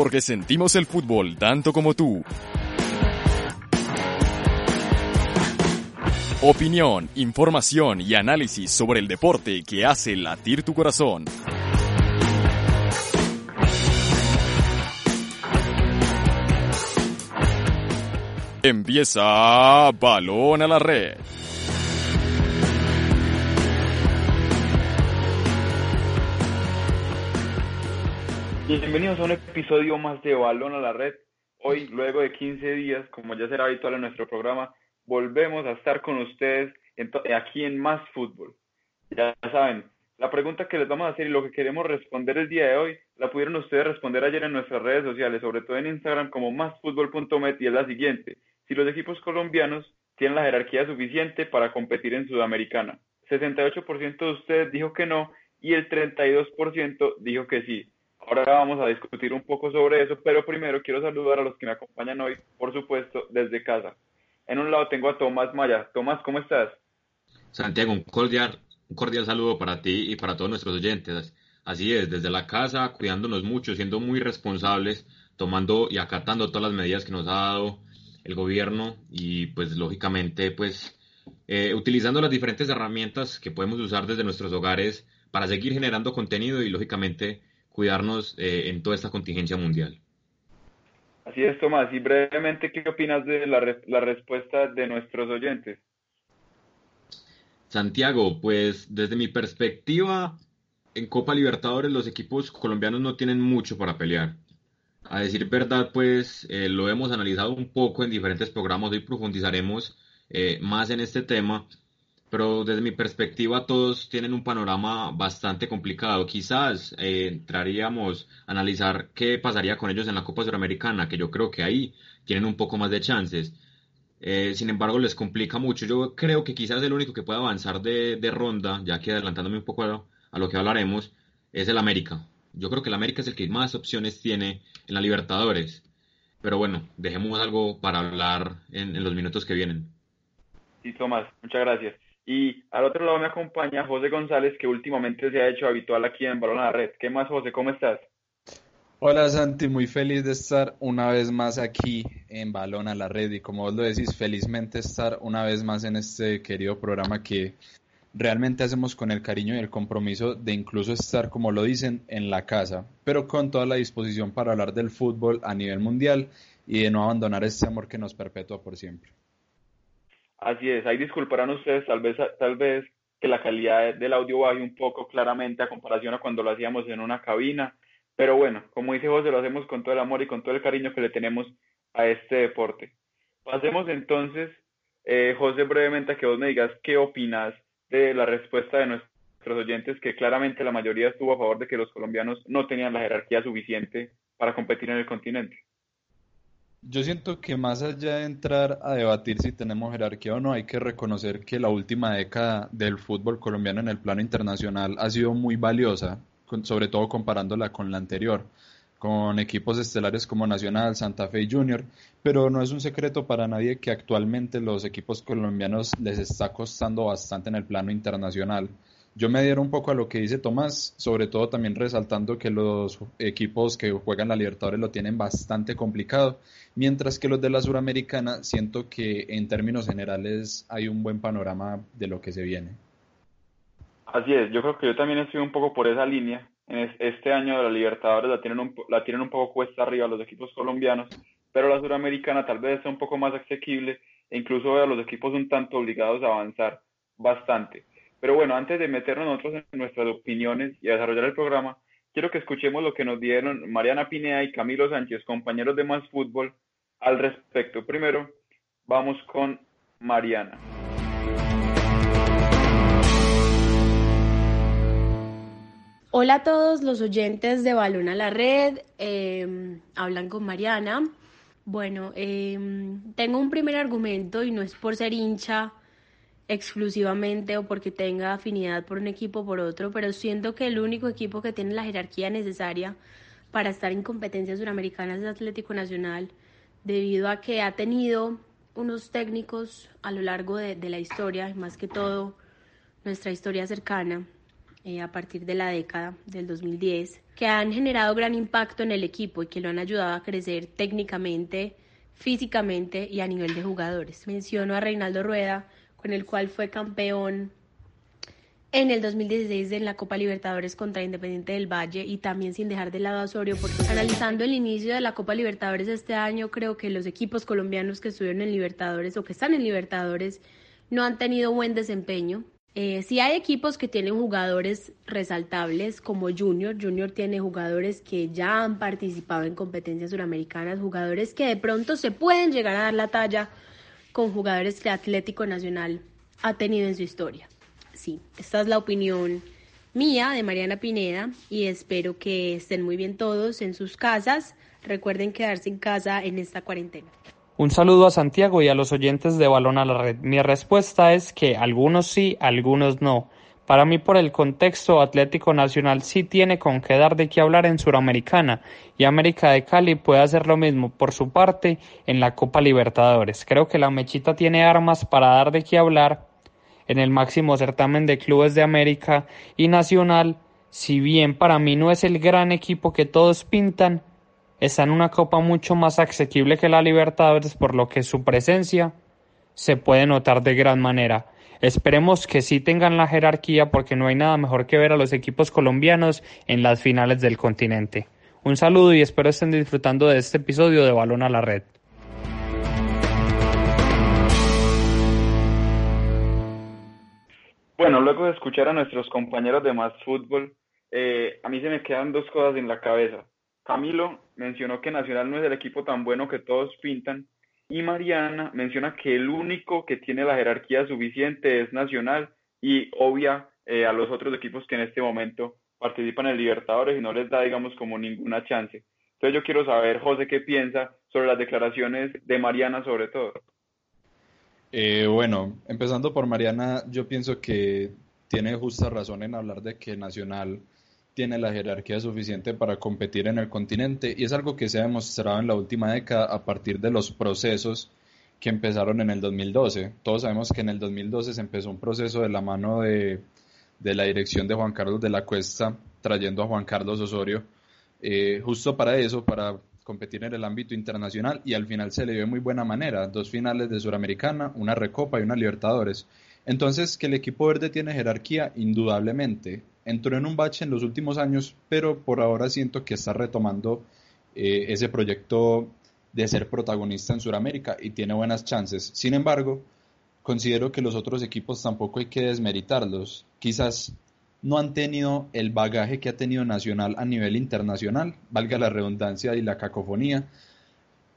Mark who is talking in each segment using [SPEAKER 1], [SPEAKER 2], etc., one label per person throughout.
[SPEAKER 1] porque sentimos el fútbol tanto como tú. Opinión, información y análisis sobre el deporte que hace latir tu corazón. Empieza Balón a la Red.
[SPEAKER 2] Bienvenidos a un episodio más de Balón a la Red. Hoy, luego de 15 días, como ya será habitual en nuestro programa, volvemos a estar con ustedes aquí en Más Fútbol. Ya saben, la pregunta que les vamos a hacer y lo que queremos responder el día de hoy, la pudieron ustedes responder ayer en nuestras redes sociales, sobre todo en Instagram como másfutbol.met y es la siguiente. Si los equipos colombianos tienen la jerarquía suficiente para competir en Sudamericana. 68% de ustedes dijo que no y el 32% dijo que sí. Ahora vamos a discutir un poco sobre eso, pero primero quiero saludar a los que me acompañan hoy, por supuesto, desde casa. En un lado tengo a Tomás Maya. Tomás, ¿cómo estás?
[SPEAKER 3] Santiago, un cordial, un cordial saludo para ti y para todos nuestros oyentes. Así es, desde la casa, cuidándonos mucho, siendo muy responsables, tomando y acatando todas las medidas que nos ha dado el gobierno y pues lógicamente pues eh, utilizando las diferentes herramientas que podemos usar desde nuestros hogares para seguir generando contenido y lógicamente cuidarnos eh, en toda esta contingencia mundial.
[SPEAKER 2] Así es, Tomás. Y brevemente, ¿qué opinas de la, la respuesta de nuestros oyentes?
[SPEAKER 3] Santiago, pues desde mi perspectiva, en Copa Libertadores los equipos colombianos no tienen mucho para pelear. A decir verdad, pues eh, lo hemos analizado un poco en diferentes programas, hoy profundizaremos eh, más en este tema, pero desde mi perspectiva todos tienen un panorama bastante complicado. Quizás eh, entraríamos a analizar qué pasaría con ellos en la Copa Suramericana, que yo creo que ahí tienen un poco más de chances. sin embargo, les complica mucho. Yo creo que quizás el único que puede avanzar de, ronda, ya que adelantándome un poco a, a lo que hablaremos, es el América. Yo creo que el América es el que más opciones tiene en la Libertadores. Pero bueno, dejemos algo para hablar en, los minutos que vienen.
[SPEAKER 2] Sí, Tomás, muchas gracias. Y al otro lado me acompaña José González, que últimamente se ha hecho habitual aquí en Balón a la Red. ¿Qué más, José? ¿Cómo estás?
[SPEAKER 4] Hola Santi, muy feliz de estar una vez más aquí en Balón a la Red y como vos lo decís, felizmente estar una vez más en este querido programa que realmente hacemos con el cariño y el compromiso de incluso estar, como lo dicen, en la casa, pero con toda la disposición para hablar del fútbol a nivel mundial y de no abandonar este amor que nos perpetúa por siempre.
[SPEAKER 2] Así es, ahí disculparán ustedes tal vez, tal vez que la calidad del audio baje un poco claramente a comparación a cuando lo hacíamos en una cabina, pero bueno, como dice José, lo hacemos con todo el amor y con todo el cariño que le tenemos a este deporte. Pasemos entonces, eh, José, brevemente a que vos me digas qué opinas de la respuesta de nuestros oyentes, que claramente la mayoría estuvo a favor de que los colombianos no tenían la jerarquía suficiente para competir en el continente.
[SPEAKER 4] Yo siento que más allá de entrar a debatir si tenemos jerarquía o no, hay que reconocer que la última década del fútbol colombiano en el plano internacional ha sido muy valiosa, sobre todo comparándola con la anterior con equipos estelares como Nacional, Santa Fe y Junior, pero no es un secreto para nadie que actualmente los equipos colombianos les está costando bastante en el plano internacional. Yo me dieron un poco a lo que dice Tomás, sobre todo también resaltando que los equipos que juegan la Libertadores lo tienen bastante complicado, mientras que los de la Suramericana siento que en términos generales hay un buen panorama de lo que se viene.
[SPEAKER 2] Así es, yo creo que yo también estoy un poco por esa línea en este año de la Libertadores la tienen, un, la tienen un poco cuesta arriba los equipos colombianos, pero la suramericana tal vez sea un poco más asequible e incluso a los equipos un tanto obligados a avanzar bastante. Pero bueno, antes de meternos nosotros en nuestras opiniones y a desarrollar el programa, quiero que escuchemos lo que nos dieron Mariana Pineda y Camilo Sánchez, compañeros de Más Fútbol, al respecto. Primero, vamos con Mariana.
[SPEAKER 5] Hola a todos los oyentes de Balón a la Red, em, hablan con Mariana. Bueno, em, tengo un primer argumento y no es por ser hincha exclusivamente o porque tenga afinidad por un equipo o por otro, pero siento que el único equipo que tiene la jerarquía necesaria para estar en competencias suramericanas es Atlético Nacional, debido a que ha tenido unos técnicos a lo largo de, de la historia, más que todo nuestra historia cercana, eh, a partir de la década del 2010 que han generado gran impacto en el equipo y que lo han ayudado a crecer técnicamente, físicamente y a nivel de jugadores. Menciono a Reinaldo Rueda, con el cual fue campeón en el 2016 en la Copa Libertadores contra Independiente del Valle y también sin dejar de lado a Osorio, porque analizando el inicio de la Copa Libertadores este año, creo que los equipos colombianos que estuvieron en Libertadores o que están en Libertadores no han tenido buen desempeño. Eh, sí hay equipos que tienen jugadores resaltables como Junior. Junior tiene jugadores que ya han participado en competencias suramericanas, jugadores que de pronto se pueden llegar a dar la talla con jugadores que Atlético Nacional ha tenido en su historia. Sí, esta es la opinión mía de Mariana Pineda y espero que estén muy bien todos en sus casas. Recuerden quedarse en casa en esta cuarentena.
[SPEAKER 6] Un saludo a Santiago y a los oyentes de Balón a la Red. Mi respuesta es que algunos sí, algunos no. Para mí, por el contexto, Atlético Nacional sí tiene con qué dar de qué hablar en Suramericana y América de Cali puede hacer lo mismo por su parte en la Copa Libertadores. Creo que la Mechita tiene armas para dar de qué hablar en el máximo certamen de clubes de América y Nacional, si bien para mí no es el gran equipo que todos pintan, está en una copa mucho más asequible que la Libertadores, por lo que su presencia se puede notar de gran manera. Esperemos que sí tengan la jerarquía porque no hay nada mejor que ver a los equipos colombianos en las finales del continente. Un saludo y espero estén disfrutando de este episodio de Balón a la Red.
[SPEAKER 2] Bueno, luego de escuchar a nuestros compañeros de Más Fútbol, eh, a mí se me quedan dos cosas en la cabeza. Camilo mencionó que Nacional no es el equipo tan bueno que todos pintan y Mariana menciona que el único que tiene la jerarquía suficiente es Nacional y obvia eh, a los otros equipos que en este momento participan en Libertadores y no les da, digamos, como ninguna chance. Entonces yo quiero saber, José, qué piensa sobre las declaraciones de Mariana sobre todo.
[SPEAKER 4] Eh, bueno, empezando por Mariana, yo pienso que tiene justa razón en hablar de que Nacional tiene la jerarquía suficiente para competir en el continente y es algo que se ha demostrado en la última década a partir de los procesos que empezaron en el 2012. Todos sabemos que en el 2012 se empezó un proceso de la mano de, la dirección de Juan Carlos de la Cuesta, trayendo a Juan Carlos Osorio, eh, justo para eso, para competir en el ámbito internacional y al final se le dio de muy buena manera, dos finales de Suramericana, una Recopa y una Libertadores. Entonces, que el equipo verde tiene jerarquía, indudablemente entró en un bache en los últimos años, pero por ahora siento que está retomando eh, ese proyecto de ser protagonista en Sudamérica y tiene buenas chances. Sin embargo, considero que los otros equipos tampoco hay que desmeritarlos. Quizás no han tenido el bagaje que ha tenido Nacional a nivel internacional, valga la redundancia y la cacofonía,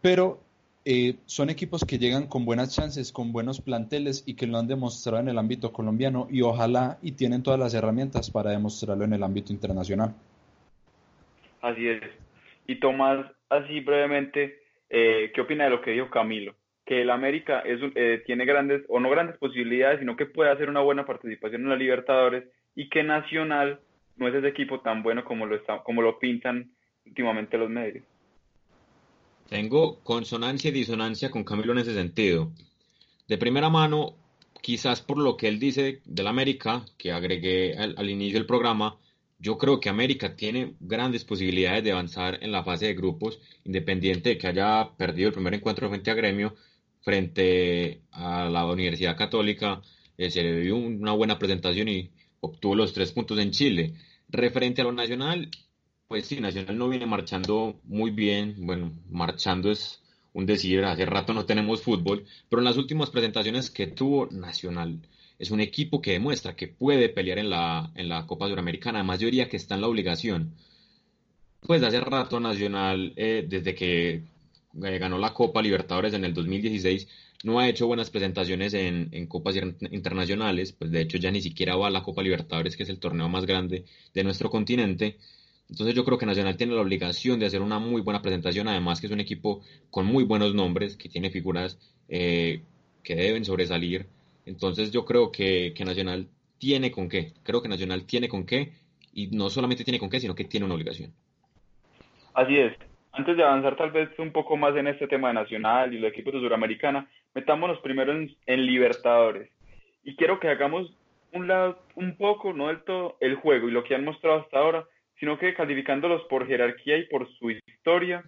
[SPEAKER 4] pero eh, son equipos que llegan con buenas chances, con buenos planteles y que lo han demostrado en el ámbito colombiano y ojalá y tienen todas las herramientas para demostrarlo en el ámbito internacional.
[SPEAKER 2] Así es. Y Tomás, así brevemente, eh, ¿qué opina de lo que dijo Camilo? Que el América es, eh, tiene grandes, o no grandes posibilidades, sino que puede hacer una buena participación en la Libertadores y que Nacional no es ese equipo tan bueno como lo, está, como lo pintan últimamente los medios.
[SPEAKER 3] Tengo consonancia y disonancia con Camilo en ese sentido. De primera mano, quizás por lo que él dice del América, que agregué al, inicio del programa, yo creo que América tiene grandes posibilidades de avanzar en la fase de grupos, independiente de que haya perdido el primer encuentro frente a Gremio, frente a la Universidad Católica, eh, se le dio una buena presentación y obtuvo los tres puntos en Chile. Referente a lo nacional, pues sí, Nacional no viene marchando muy bien. Bueno, marchando es un decir, hace rato no tenemos fútbol, pero en las últimas presentaciones que tuvo Nacional es un equipo que demuestra que puede pelear en la, en la Copa Suramericana, además yo diría que está en la obligación. Pues hace rato Nacional, eh, desde que eh, ganó la Copa Libertadores en el 2016, no ha hecho buenas presentaciones en, en, copas internacionales, pues de hecho ya ni siquiera va a la Copa Libertadores, que es el torneo más grande de nuestro continente. Entonces yo creo que Nacional tiene la obligación de hacer una muy buena presentación, además que es un equipo con muy buenos nombres, que tiene figuras eh, que deben sobresalir. Entonces yo creo que, Nacional tiene con qué, creo que Nacional tiene con qué, y no solamente tiene con qué, sino que tiene una obligación.
[SPEAKER 2] Así es. Antes de avanzar tal vez un poco más en este tema de Nacional y los equipos de Suramericana, metámonos primero en, en Libertadores. Y quiero que hagamos un lado, un poco, no del todo, el juego y lo que han mostrado hasta ahora, sino que calificándolos por jerarquía y por su historia,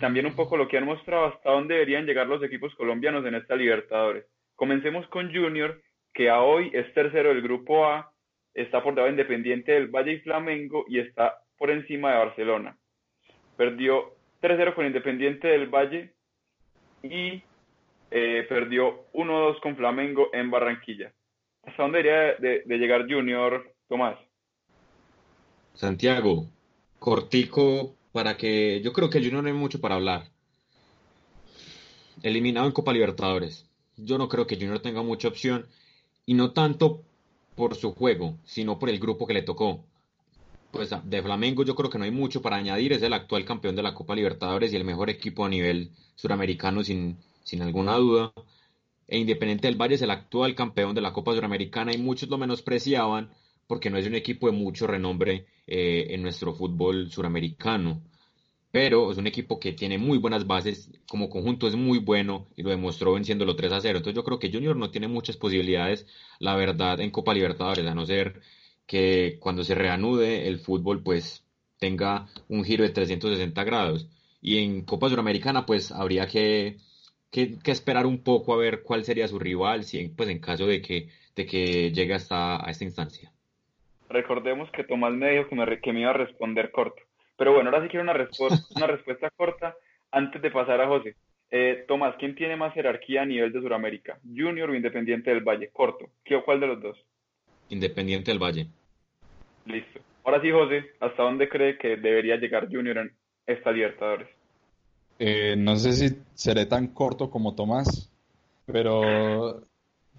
[SPEAKER 2] también un poco lo que han mostrado hasta dónde deberían llegar los equipos colombianos en esta Libertadores. Comencemos con Junior, que a hoy es tercero del grupo A, está por debajo Independiente del Valle y Flamengo y está por encima de Barcelona. Perdió 3-0 con Independiente del Valle y eh, perdió 1-2 con Flamengo en Barranquilla. ¿Hasta dónde debería de, llegar Junior, Tomás?
[SPEAKER 3] Santiago, cortico para que yo creo que Junior no hay mucho para hablar. Eliminado en Copa Libertadores. Yo no creo que Junior tenga mucha opción y no tanto por su juego, sino por el grupo que le tocó. Pues de Flamengo yo creo que no hay mucho para añadir, es el actual campeón de la Copa Libertadores y el mejor equipo a nivel suramericano sin, sin alguna duda. E Independiente del Valle es el actual campeón de la Copa Suramericana y muchos lo menospreciaban porque no es un equipo de mucho renombre eh, en nuestro fútbol suramericano. Pero es un equipo que tiene muy buenas bases, como conjunto es muy bueno y lo demostró venciéndolo 3 a 0. Entonces yo creo que Junior no tiene muchas posibilidades, la verdad, en Copa Libertadores, a no ser que cuando se reanude el fútbol pues tenga un giro de 360 grados. Y en Copa Suramericana pues habría que, que, esperar un poco a ver cuál sería su rival, si, pues en caso de que, de que llegue hasta a esta instancia.
[SPEAKER 2] Recordemos que Tomás me dijo que me, que me iba a responder corto. Pero bueno, ahora sí quiero una, respuesta, una respuesta corta antes de pasar a José. Eh, Tomás, ¿quién tiene más jerarquía a nivel de Sudamérica? ¿Junior o Independiente del Valle? Corto. ¿Qué o cuál de los dos?
[SPEAKER 3] Independiente del Valle.
[SPEAKER 2] Listo. Ahora sí, José, ¿hasta dónde cree que debería llegar Junior en esta Libertadores?
[SPEAKER 4] Eh, no sé si seré tan corto como Tomás, pero,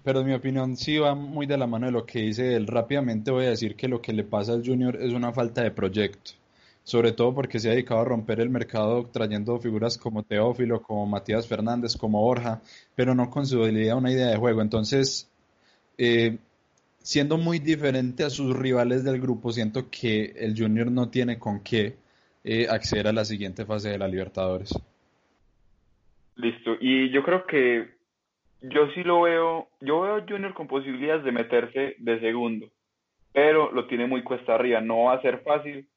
[SPEAKER 4] pero en mi opinión sí va muy de la mano de lo que dice él. Rápidamente voy a decir que lo que le pasa al Junior es una falta de proyecto sobre todo porque se ha dedicado a romper el mercado trayendo figuras como Teófilo, como Matías Fernández, como Borja, pero no con su una idea de juego. Entonces, eh, siendo muy diferente a sus rivales del grupo, siento que el Junior no tiene con qué eh, acceder a la siguiente fase de la Libertadores.
[SPEAKER 2] Listo, y yo creo que yo sí lo veo, yo veo a Junior con posibilidades de meterse de segundo, pero lo tiene muy cuesta arriba, no va a ser fácil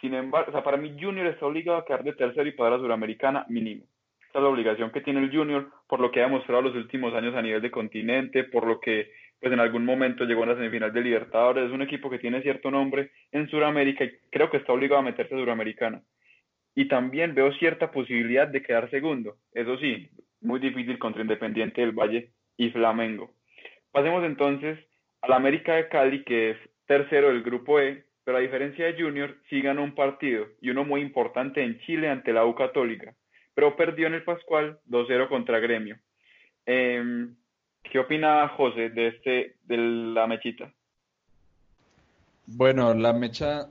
[SPEAKER 2] sin embargo, o sea, para mí Junior está obligado a quedar de tercero y para la Suramericana mínimo. Esa es la obligación que tiene el Junior por lo que ha demostrado los últimos años a nivel de continente, por lo que pues en algún momento llegó a la semifinal de Libertadores. Es un equipo que tiene cierto nombre en Sudamérica y creo que está obligado a meterse a Suramericana. Y también veo cierta posibilidad de quedar segundo. Eso sí, muy difícil contra Independiente del Valle y Flamengo. Pasemos entonces al América de Cali, que es tercero del grupo E, pero a diferencia de Junior, sí ganó un partido y uno muy importante en Chile ante la U Católica, pero perdió en el Pascual 2-0 contra Gremio. Em, ¿Qué opina José de este de la mechita?
[SPEAKER 4] Bueno, la mecha,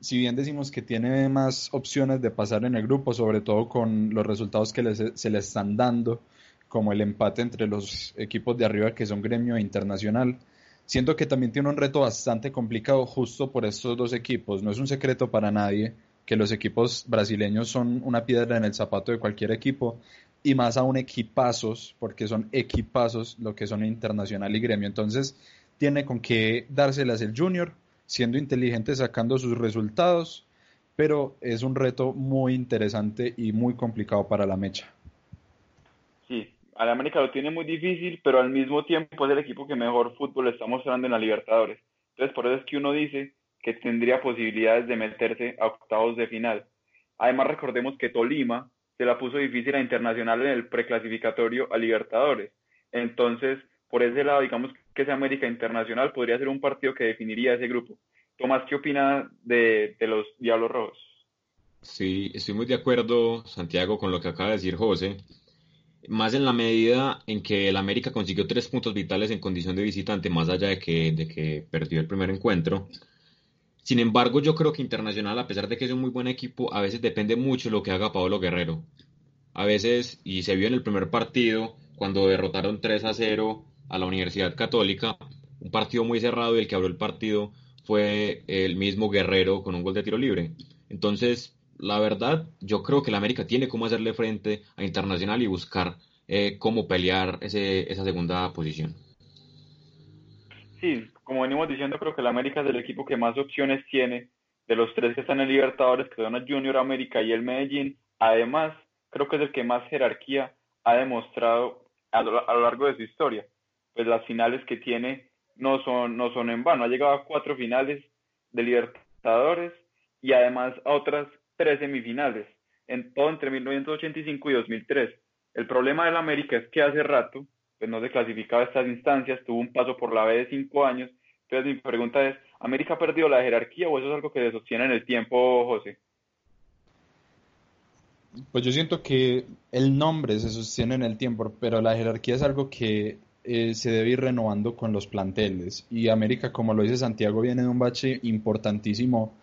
[SPEAKER 4] si bien decimos que tiene más opciones de pasar en el grupo, sobre todo con los resultados que se le están dando, como el empate entre los equipos de arriba que son Gremio e Internacional, Siento que también tiene un reto bastante complicado justo por estos dos equipos. No es un secreto para nadie que los equipos brasileños son una piedra en el zapato de cualquier equipo y más aún equipazos, porque son equipazos lo que son internacional y gremio. Entonces tiene con qué dárselas el junior, siendo inteligente, sacando sus resultados, pero es un reto muy interesante y muy complicado para la mecha.
[SPEAKER 2] Sí, al América lo tiene muy difícil, pero al mismo tiempo es el equipo que mejor fútbol está mostrando en la Libertadores. Entonces, por eso es que uno dice que tendría posibilidades de meterse a octavos de final. Además, recordemos que Tolima se la puso difícil a Internacional en el preclasificatorio a Libertadores. Entonces, por ese lado, digamos que ese América Internacional podría ser un partido que definiría ese grupo. Tomás, ¿qué opina de, de los Diablos Rojos?
[SPEAKER 3] Sí, estoy muy de acuerdo, Santiago, con lo que acaba de decir José más en la medida en que el América consiguió tres puntos vitales en condición de visitante, más allá de que, de que perdió el primer encuentro. Sin embargo, yo creo que Internacional, a pesar de que es un muy buen equipo, a veces depende mucho de lo que haga Pablo Guerrero. A veces, y se vio en el primer partido, cuando derrotaron 3 a 0 a la Universidad Católica, un partido muy cerrado y el que abrió el partido fue el mismo Guerrero con un gol de tiro libre. Entonces, la verdad, yo creo que el América tiene cómo hacerle frente a Internacional y buscar eh, cómo pelear ese, esa segunda posición.
[SPEAKER 2] Sí, como venimos diciendo, creo que el América es el equipo que más opciones tiene de los tres que están en Libertadores, que son el Junior América y el Medellín. Además, creo que es el que más jerarquía ha demostrado a lo, a lo largo de su historia. Pues las finales que tiene no son, no son en vano. Ha llegado a cuatro finales de Libertadores y además a otras tres semifinales, en todo entre 1985 y 2003. El problema del América es que hace rato pues no se clasificaba a estas instancias, tuvo un paso por la B de cinco años. Entonces mi pregunta es, ¿América ha perdido la jerarquía o eso es algo que se sostiene en el tiempo, José?
[SPEAKER 4] Pues yo siento que el nombre se sostiene en el tiempo, pero la jerarquía es algo que eh, se debe ir renovando con los planteles. Y América, como lo dice Santiago, viene de un bache importantísimo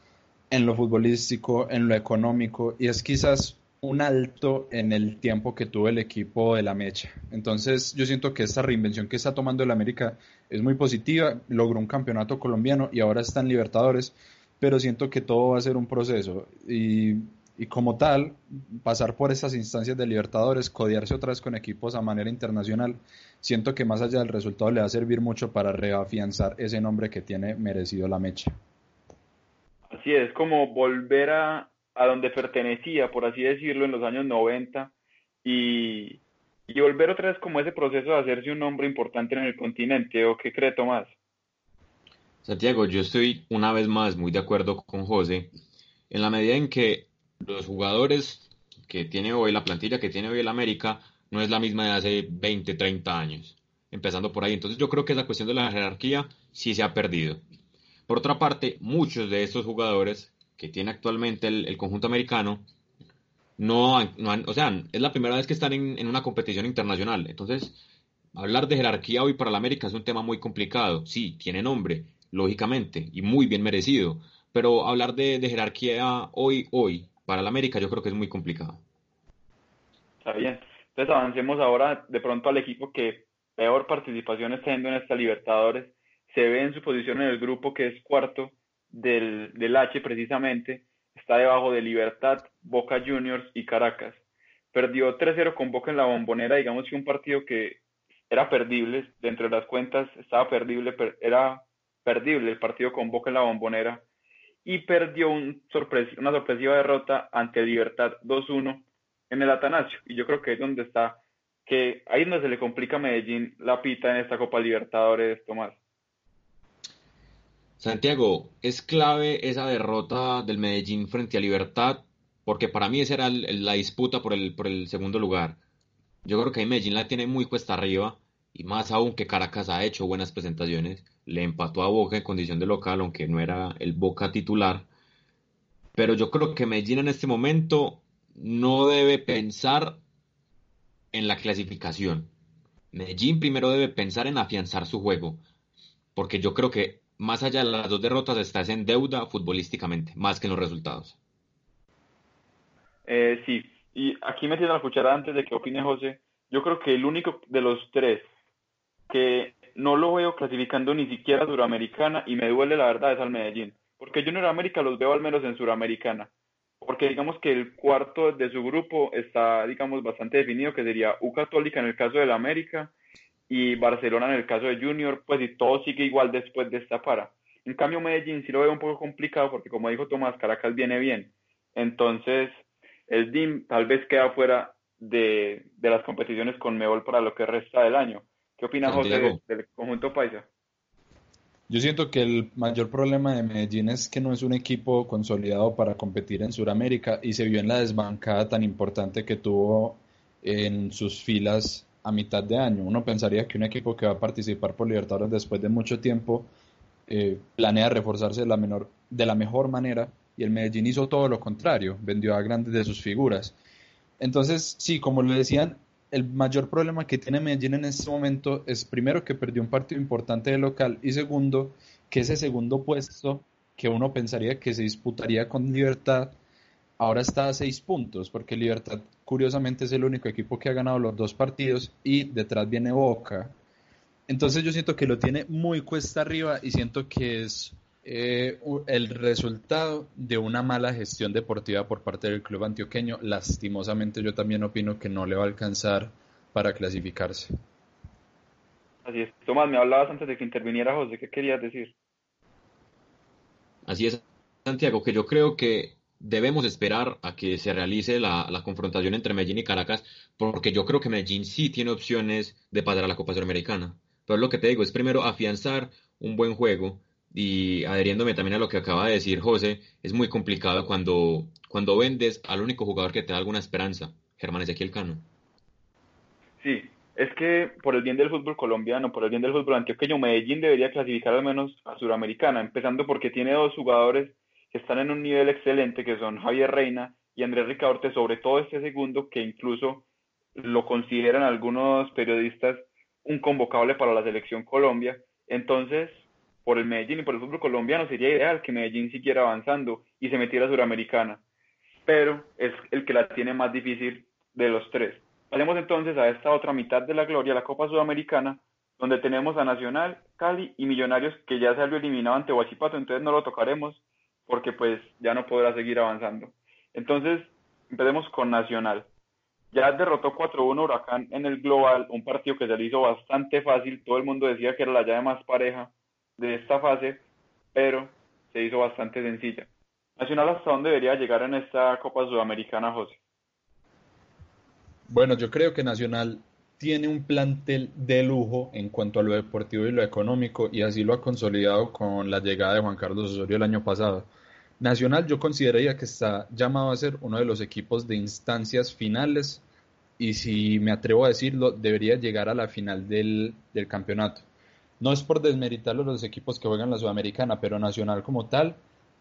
[SPEAKER 4] en lo futbolístico, en lo económico, y es quizás un alto en el tiempo que tuvo el equipo de la mecha. Entonces yo siento que esta reinvención que está tomando el América es muy positiva, logró un campeonato colombiano y ahora está en Libertadores, pero siento que todo va a ser un proceso y y como tal, pasar por estas instancias de Libertadores, codearse otra vez con equipos a manera internacional, siento que más allá del resultado le va a servir mucho para reafianzar ese nombre que tiene merecido la mecha.
[SPEAKER 2] Así es, como volver a, a donde pertenecía, por así decirlo, en los años 90 y, y volver otra vez como ese proceso de hacerse un nombre importante en el continente, ¿o qué cree Tomás?
[SPEAKER 3] Santiago, yo estoy una vez más muy de acuerdo con José, en la medida en que los jugadores que tiene hoy, la plantilla que tiene hoy el América, no es la misma de hace 20, 30 años. Empezando por ahí. Entonces yo creo que esa cuestión de la jerarquía sí se ha perdido. Por otra parte, muchos de estos jugadores que tiene actualmente el, conjunto americano, no han, o sea, es la primera vez que están en, en, una competición internacional. Entonces, hablar de jerarquía hoy para el América es un tema muy complicado. Sí, tiene nombre, lógicamente, y muy bien merecido. Pero hablar de, de jerarquía hoy, hoy, para el América yo creo que es muy complicado.
[SPEAKER 2] Está bien. Entonces avancemos ahora de pronto al equipo que peor participación está teniendo en esta Libertadores. Se ve en su posición en el grupo que es cuarto del, del H precisamente. Está debajo de Libertad, Boca Juniors y Caracas. Perdió 3-0 con Boca en la bombonera, digamos que un partido que era perdible, dentro de las cuentas estaba perdible, era perdible el partido con Boca en la bombonera y perdió un una sorpresiva derrota ante Libertad 2-1 en el Atanasio. Y yo creo que es donde está, que ahí es donde se le complica a Medellín la pita en esta Copa Libertadores, Tomás.
[SPEAKER 3] Santiago, es clave esa derrota del Medellín frente a Libertad, porque para mí esa era la disputa por el, por el segundo lugar. Yo creo que ahí Medellín la tiene muy cuesta arriba, y más aún que Caracas ha hecho buenas presentaciones le empató a Boca en condición de local, aunque no era el Boca titular. Pero yo creo que Medellín en este momento no debe pensar en la clasificación. Medellín primero debe pensar en afianzar su juego, porque yo creo que más allá de las dos derrotas está en deuda futbolísticamente, más que en los resultados.
[SPEAKER 2] Eh, sí, y aquí metiendo la cuchara antes de que opine José, yo creo que el único de los tres que no lo veo clasificando ni siquiera a Suramericana y me duele la verdad es al Medellín, porque Junior América los veo al menos en Suramericana, porque digamos que el cuarto de su grupo está digamos bastante definido que sería U Católica en el caso del América y Barcelona en el caso de Junior, pues y todo sigue igual después de esta para. En cambio Medellín sí lo veo un poco complicado porque como dijo Tomás, Caracas viene bien. Entonces el DIM tal vez queda fuera de, de las competiciones con Mebol para lo que resta del año. ¿Qué opinas, José, del, conjunto paisa?
[SPEAKER 4] Yo siento que el mayor problema de Medellín es que no es un equipo consolidado para competir en Sudamérica y se vio en la desbancada tan importante que tuvo en sus filas a mitad de año. Uno pensaría que un equipo que va a participar por Libertadores después de mucho tiempo eh, planea reforzarse de la, menor, de la mejor manera y el Medellín hizo todo lo contrario, vendió a grandes de sus figuras. Entonces, sí, como le decían, el mayor problema que tiene Medellín en este momento es primero que perdió un partido importante de local y segundo que ese segundo puesto que uno pensaría que se disputaría con Libertad ahora está a seis puntos porque Libertad curiosamente es el único equipo que ha ganado los dos partidos y detrás viene Boca. Entonces yo siento que lo tiene muy cuesta arriba y siento que es eh, el resultado de una mala gestión deportiva por parte del club antioqueño. Lastimosamente yo también opino que no le va a alcanzar para clasificarse.
[SPEAKER 2] Así es. Tomás, me hablabas antes de que interviniera José, ¿qué querías decir?
[SPEAKER 3] Así es, Santiago, que yo creo que debemos esperar a que se realice la, confrontación entre Medellín y Caracas, porque yo creo que Medellín sí tiene opciones de pasar a la Copa Sudamericana. Pero lo que te digo es primero afianzar un buen juego y adheriéndome también a lo que acaba de decir José, es muy complicado cuando, cuando vendes al único jugador que te da alguna esperanza, Germán Ezequiel Cano.
[SPEAKER 2] Sí, es que por el bien del fútbol colombiano, por el bien del fútbol antioqueño, Medellín debería clasificar al menos a Suramericana, empezando porque tiene dos jugadores que están en un nivel excelente, que son Javier Reina y Andrés Ricaurte, sobre todo este segundo, que incluso lo consideran algunos periodistas un convocable para la selección Colombia. Entonces, por el Medellín y por el fútbol colombiano sería ideal que Medellín siguiera avanzando y se metiera a Suramericana, pero es el que la tiene más difícil de los tres. Pasemos entonces a esta otra mitad de la gloria, la Copa Sudamericana, donde tenemos a Nacional, Cali y Millonarios que ya salió eliminado ante Huachipato, entonces no lo tocaremos porque pues ya no podrá seguir avanzando. Entonces, empecemos con Nacional. Ya derrotó 4-1 Huracán en el global, un partido que se le hizo bastante fácil, todo el mundo decía que era la llave más pareja de esta fase, pero se hizo bastante sencilla. Nacional, ¿hasta dónde debería llegar en esta Copa Sudamericana, José?
[SPEAKER 4] Bueno, yo creo que Nacional tiene un plantel de lujo en cuanto a lo deportivo y lo económico y así lo ha consolidado con la llegada de Juan Carlos Osorio el año pasado. Nacional yo consideraría que está llamado a ser uno de los equipos de instancias finales y si me atrevo a decirlo, debería llegar a la final del, campeonato. No es por desmeritar los equipos que juegan la Sudamericana, pero Nacional como tal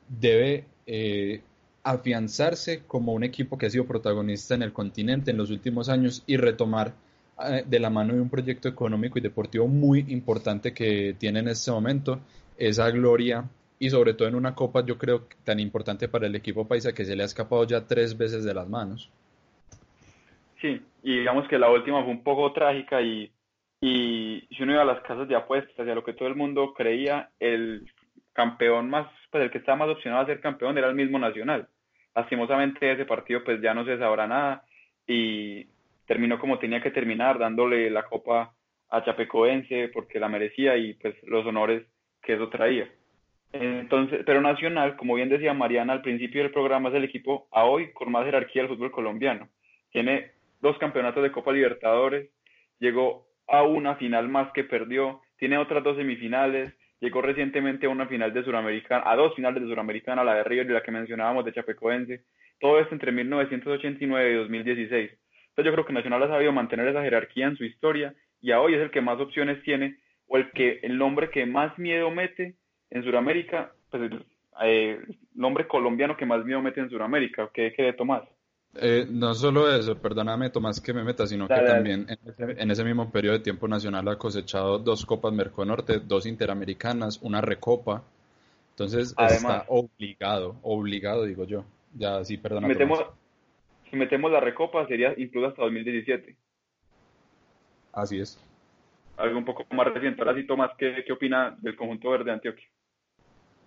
[SPEAKER 4] debe eh, afianzarse como un equipo que ha sido protagonista en el continente en los últimos años y retomar eh, de la mano de un proyecto económico y deportivo muy importante que tiene en este momento, esa gloria y sobre todo en una copa yo creo tan importante para el equipo paisa que se le ha escapado ya tres veces de las manos.
[SPEAKER 2] Sí, y digamos que la última fue un poco trágica y, y si uno iba a las casas de apuestas y a lo que todo el mundo creía, el campeón más, pues el que estaba más opcionado a ser campeón era el mismo Nacional. Lastimosamente ese partido pues ya no se sabrá nada y terminó como tenía que terminar, dándole la copa a Chapecoense porque la merecía y pues los honores que eso traía. Entonces, pero Nacional, como bien decía Mariana al principio del programa, es el equipo a hoy con más jerarquía del fútbol colombiano. Tiene dos campeonatos de Copa Libertadores, llegó a una final más que perdió, tiene otras dos semifinales, llegó recientemente a una final de Suramericana, a dos finales de Suramericana, la de River y la que mencionábamos de Chapecoense, todo esto entre 1989 y 2016. Entonces yo creo que Nacional ha sabido mantener esa jerarquía en su historia y hoy es el que más opciones tiene o el que el nombre que más miedo mete en Sudamérica, pues el, eh, nombre colombiano que más miedo mete en Sudamérica. ¿Qué cree Tomás?
[SPEAKER 4] Eh, no solo eso, perdóname Tomás que me meta, sino que también en ese, mismo periodo de tiempo Nacional ha cosechado dos Copas Merconorte, dos Interamericanas, una Recopa. Entonces está obligado, obligado digo yo. Ya sí, perdona.
[SPEAKER 2] Si metemos, si metemos la Recopa sería incluso hasta 2017.
[SPEAKER 4] Así es.
[SPEAKER 2] Algo un poco más reciente. Ahora sí, Tomás, ¿qué, qué opina del conjunto verde de Antioquia?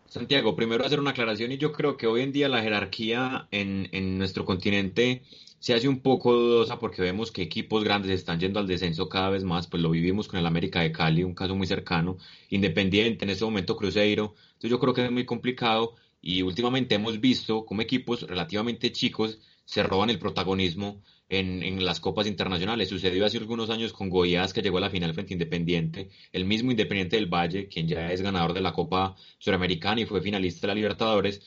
[SPEAKER 3] Santiago, primero hacer una aclaración y yo creo que hoy en día la jerarquía en, en, nuestro continente se hace un poco dudosa porque vemos que equipos grandes están yendo al descenso cada vez más, pues lo vivimos con el América de Cali, un caso muy cercano, Independiente, en este momento Cruzeiro, entonces yo creo que es muy complicado y últimamente hemos visto como equipos relativamente chicos se roban el protagonismo en, las copas internacionales. Sucedió hace algunos años con Goiás, que llegó a la final frente a Independiente, el mismo Independiente del Valle, quien ya es ganador de la Copa Suramericana y fue finalista de la Libertadores.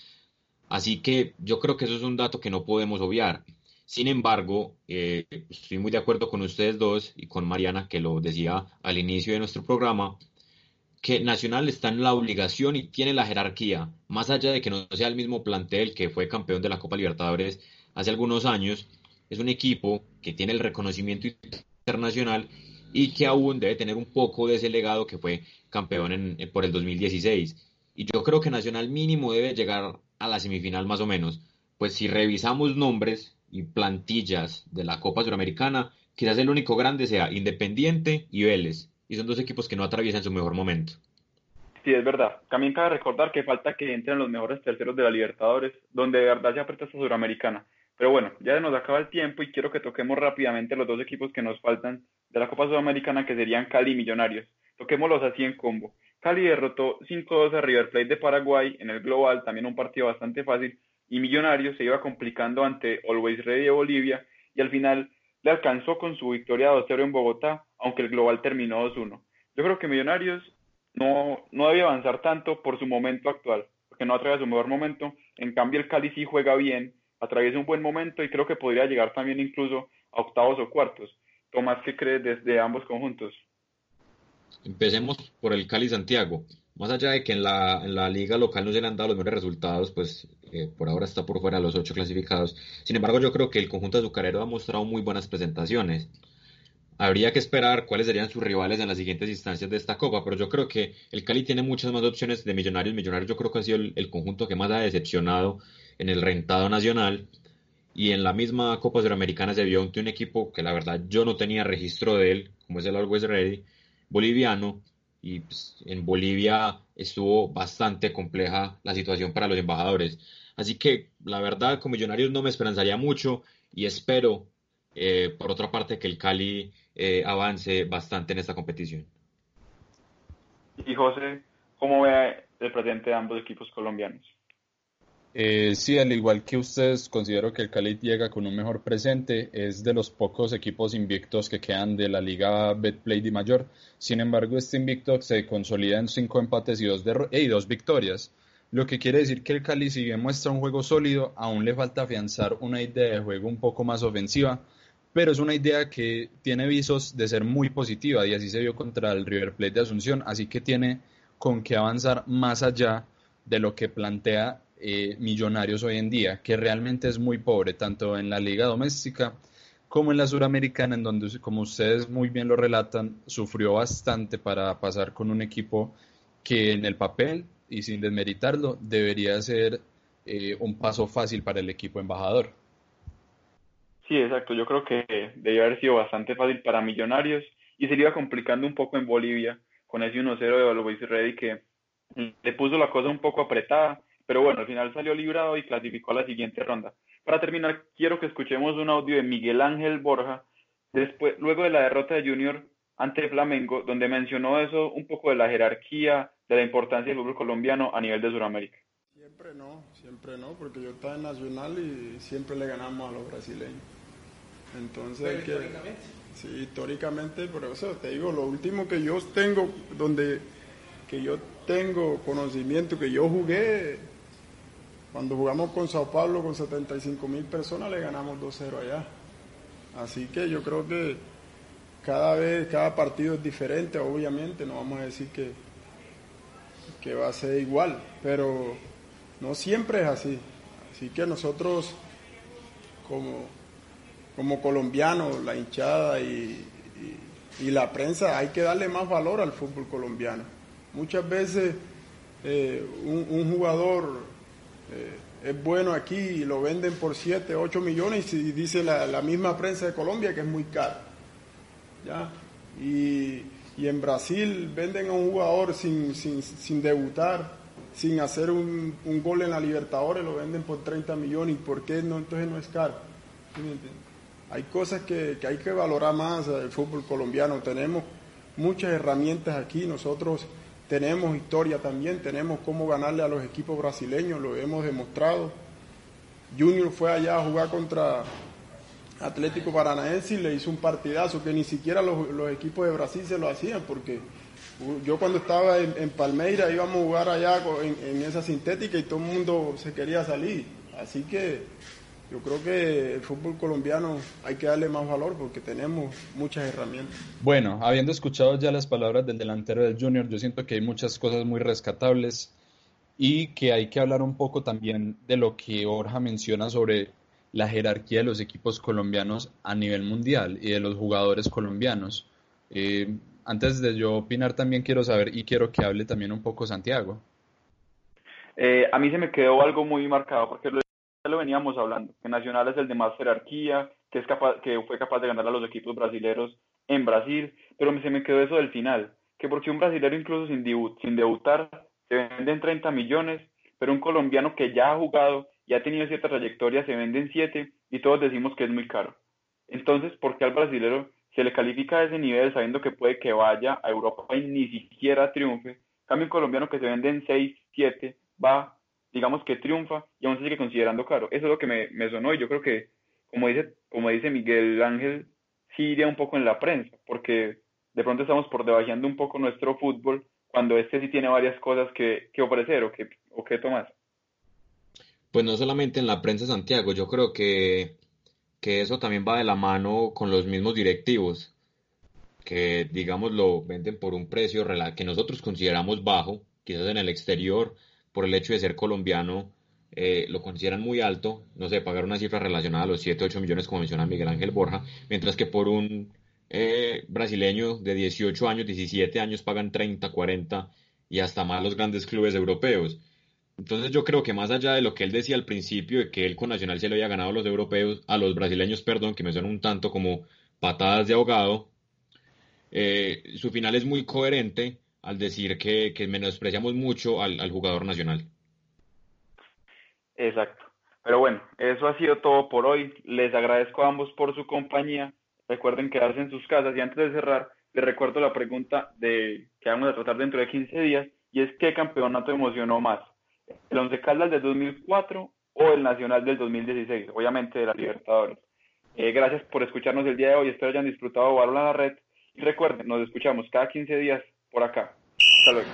[SPEAKER 3] Así que yo creo que eso es un dato que no podemos obviar. Sin embargo, eh, estoy muy de acuerdo con ustedes dos y con Mariana, que lo decía al inicio de nuestro programa, que Nacional está en la obligación y tiene la jerarquía, más allá de que no sea el mismo plantel que fue campeón de la Copa Libertadores hace algunos años, es un equipo que tiene el reconocimiento internacional y que aún debe tener un poco de ese legado que fue campeón en, por el 2016. Y yo creo que Nacional mínimo debe llegar a la semifinal más o menos. Pues si revisamos nombres y plantillas de la Copa Suramericana, quizás el único grande sea Independiente y Vélez. Y son dos equipos que no atraviesan su mejor momento.
[SPEAKER 2] Sí, es verdad. También cabe recordar que falta que entren los mejores terceros de la Libertadores, donde de verdad se aprieta esta Suramericana. Pero bueno, ya nos acaba el tiempo y quiero que toquemos rápidamente los dos equipos que nos faltan de la Copa Sudamericana, que serían Cali y Millonarios. Toquémoslos así en combo. Cali derrotó 5-2 a River Plate de Paraguay en el global, también un partido bastante fácil, y Millonarios se iba complicando ante Always Ready de Bolivia y al final le alcanzó con su victoria 2-0 en Bogotá, aunque el global terminó 2-1. Yo creo que Millonarios no, no debe avanzar tanto por su momento actual, porque no atraviesa su mejor momento. En cambio, el Cali sí juega bien, atraviesa un buen momento y creo que podría llegar también incluso a octavos o cuartos. Tomás, ¿qué crees desde ambos conjuntos?
[SPEAKER 3] Empecemos por el Cali Santiago. Más allá de que en la, en la liga local no se le han dado los mejores resultados, pues eh, por ahora está por fuera de los ocho clasificados. Sin embargo, yo creo que el conjunto azucarero ha mostrado muy buenas presentaciones. Habría que esperar cuáles serían sus rivales en las siguientes instancias de esta copa, pero yo creo que el Cali tiene muchas más opciones de millonarios. Millonarios yo creo que ha sido el, el conjunto que más ha decepcionado en el rentado nacional. Y en la misma Copa Suramericana se vio ante un equipo que la verdad yo no tenía registro de él, como es el Always Ready, boliviano, y pues, en Bolivia estuvo bastante compleja la situación para los embajadores. Así que la verdad con Millonarios no me esperanzaría mucho y espero eh, por otra parte que el Cali eh, avance bastante en esta competición.
[SPEAKER 2] Y José, ¿cómo ve el presente de ambos equipos colombianos?
[SPEAKER 4] Eh, sí, al igual que ustedes, considero que el Cali llega con un mejor presente. Es de los pocos equipos invictos que quedan de la Liga Betplay de Mayor. Sin embargo, este invicto se consolida en cinco empates y dos, y dos victorias. Lo que quiere decir que el Cali, si bien muestra un juego sólido, aún le falta afianzar una idea de juego un poco más ofensiva. Pero es una idea que tiene visos de ser muy positiva y así se vio contra el River Plate de Asunción. Así que tiene con que avanzar más allá de lo que plantea eh, millonarios hoy en día, que realmente es muy pobre, tanto en la liga doméstica como en la suramericana, en donde, como ustedes muy bien lo relatan, sufrió bastante para pasar con un equipo que en el papel, y sin desmeritarlo, debería ser eh, un paso fácil para el equipo embajador.
[SPEAKER 2] Sí, exacto. Yo creo que debería haber sido bastante fácil para Millonarios y se iba complicando un poco en Bolivia con ese 1-0 de Always Ready que le puso la cosa un poco apretada pero bueno, al final salió librado y clasificó a la siguiente ronda. Para terminar, quiero que escuchemos un audio de Miguel Ángel Borja, después, luego de la derrota de Junior ante Flamengo, donde mencionó eso, un poco de la jerarquía, de la importancia del fútbol colombiano a nivel de Sudamérica.
[SPEAKER 7] Siempre no, siempre no, porque yo estaba en Nacional y siempre le ganamos a los brasileños. Entonces, históricamente. Sí, históricamente, por eso te digo, lo último que yo tengo, donde que yo tengo conocimiento, que yo jugué, cuando jugamos con Sao Paulo con 75 mil personas le ganamos 2-0 allá. Así que yo creo que cada vez, cada partido es diferente, obviamente, no vamos a decir que, que va a ser igual, pero no siempre es así. Así que nosotros como, como colombianos, la hinchada y, y la prensa, hay que darle más valor al fútbol colombiano. Muchas veces eh, un, jugador eh, es bueno aquí y lo venden por 7, 8 millones y dice la, misma prensa de Colombia que es muy caro. ¿ya? Y, en Brasil venden a un jugador sin, sin, debutar, sin hacer un, gol en la Libertadores, lo venden por 30 millones. ¿Y por qué no? Entonces no es caro. hay cosas que, que hay que valorar más del fútbol colombiano. Tenemos muchas herramientas aquí. Nosotros tenemos historia también, tenemos cómo ganarle a los equipos brasileños, lo hemos demostrado. Junior fue allá a jugar contra Atlético Paranaense y le hizo un partidazo que ni siquiera los, equipos de Brasil se lo hacían, porque yo cuando estaba en, Palmeira íbamos a jugar allá en, en esa sintética y todo el mundo se quería salir. Así que yo creo que el fútbol colombiano hay que darle más valor porque tenemos muchas herramientas.
[SPEAKER 4] Bueno, habiendo escuchado ya las palabras del delantero del Junior, yo siento que hay muchas cosas muy rescatables y que hay que hablar un poco también de lo que Borja menciona sobre la jerarquía de los equipos colombianos a nivel mundial y de los jugadores colombianos. Eh, antes de yo opinar también quiero saber y quiero que hable también un poco Santiago.
[SPEAKER 2] Eh, a mí se me quedó algo muy marcado porque lo lo veníamos hablando, que Nacional es el de más jerarquía, que, es capaz, que fue capaz de ganar a los equipos brasileños en Brasil, pero se me quedó eso del final, que porque un brasilero incluso sin, sin debutar se vende en 30 millones, pero un colombiano que ya ha jugado y ha tenido cierta trayectoria se vende en 7 y todos decimos que es muy caro. Entonces, ¿por qué al brasilero se le califica a ese nivel sabiendo que puede que vaya a Europa y ni siquiera triunfe. Cambio un colombiano que se vende en 6, 7, va, digamos que triunfa y aún se sigue considerando caro. Eso es lo que me, me sonó y yo creo que, como dice, como dice Miguel Ángel, sí iría un poco en la prensa, porque de pronto estamos por debajeando un poco nuestro fútbol cuando este sí tiene varias cosas que, que ofrecer o que, o que tomar.
[SPEAKER 3] Pues no solamente en la prensa Santiago, yo creo que que eso también va de la mano con los mismos directivos, que digamos lo venden por un precio que nosotros consideramos bajo, quizás en el exterior, por el hecho de ser colombiano, eh, lo consideran muy alto, no sé, pagar una cifra relacionada a los 7, 8 millones como menciona Miguel Ángel Borja, mientras que por un eh, brasileño de 18 años, 17 años pagan 30, 40 y hasta más los grandes clubes europeos. Entonces yo creo que más allá de lo que él decía al principio, de que él con Nacional se lo había ganado a los europeos, a los brasileños, perdón, que me suenan un tanto como patadas de ahogado, eh, su final es muy coherente al decir que, menospreciamos mucho al, al jugador nacional.
[SPEAKER 2] Exacto. Pero bueno, eso ha sido todo por hoy. Les agradezco a ambos por su compañía. Recuerden quedarse en sus casas y antes de cerrar, les recuerdo la pregunta de que vamos a tratar dentro de 15 días y es ¿qué campeonato emocionó más? el Once Caldas del 2004 o el Nacional del 2016, obviamente de la Libertadores. Eh, gracias por escucharnos el día de hoy, espero hayan disfrutado Balón a la Red y recuerden, nos escuchamos cada 15 días por acá. Hasta luego.